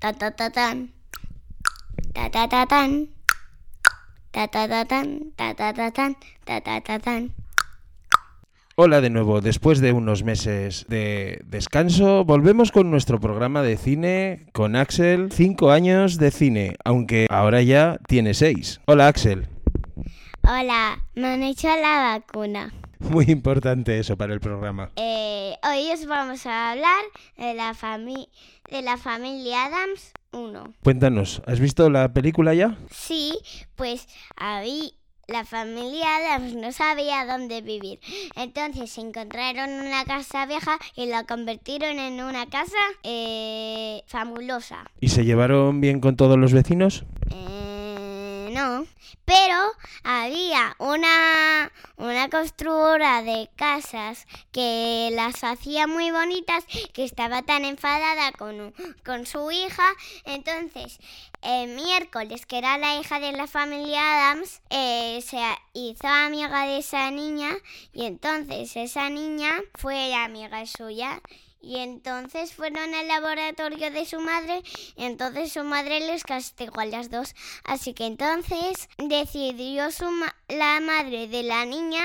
Ta ta ta tan. Ta ta ta tan. Ta ta ta tan. Ta ta ta tan. Ta ta ta tan. Hola de nuevo, después de unos meses de descanso, volvemos con nuestro programa de cine con Axel. Cinco años de cine, aunque ahora ya tiene seis. Hola Axel. Hola, me han hecho la vacuna. Muy importante eso para el programa. Eh, hoy os vamos a hablar de la, fami de la familia Adams 1. Cuéntanos, ¿has visto la película ya? Sí, pues había la familia Adams no sabía dónde vivir. Entonces encontraron una casa vieja y la convirtieron en una casa eh, fabulosa. ¿Y se llevaron bien con todos los vecinos? Eh, pero había una, una constructora de casas que las hacía muy bonitas, que estaba tan enfadada con, con su hija. Entonces, el miércoles, que era la hija de la familia Adams, eh, se hizo amiga de esa niña y entonces esa niña fue amiga suya. Y entonces fueron al laboratorio de su madre y entonces su madre les castigó a las dos. Así que entonces decidió su ma la madre de la niña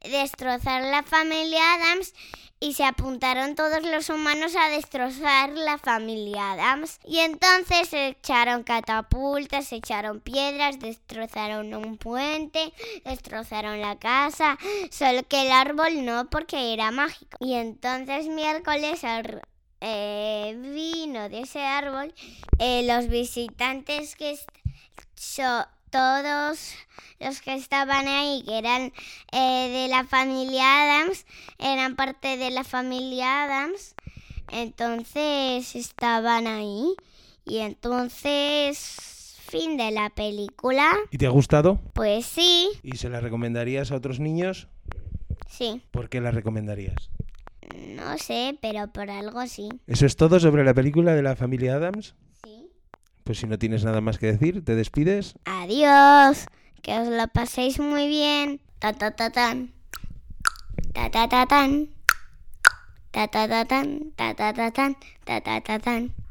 destrozar la familia Adams y se apuntaron todos los humanos a destrozar la familia Adams. Y entonces se echaron catapultas, se echaron piedras, destrozaron un puente, destrozaron la casa, solo que el árbol no porque era mágico. Y entonces miércoles eh, vino de ese árbol eh, los visitantes que so todos los que estaban ahí, que eran eh, de la familia Adams, eran parte de la familia Adams, entonces estaban ahí. Y entonces, fin de la película. ¿Y te ha gustado? Pues sí. ¿Y se la recomendarías a otros niños? Sí. ¿Por qué la recomendarías? No sé, pero por algo sí. ¿Eso es todo sobre la película de la familia Adams? Sí. Pues si no tienes nada más que decir, ¿te despides? Adiós. Que os lo paséis muy bien. Ta ta ta tan. Ta ta ta tan. Ta ta ta tan. Ta ta ta tan. Ta ta ta tan.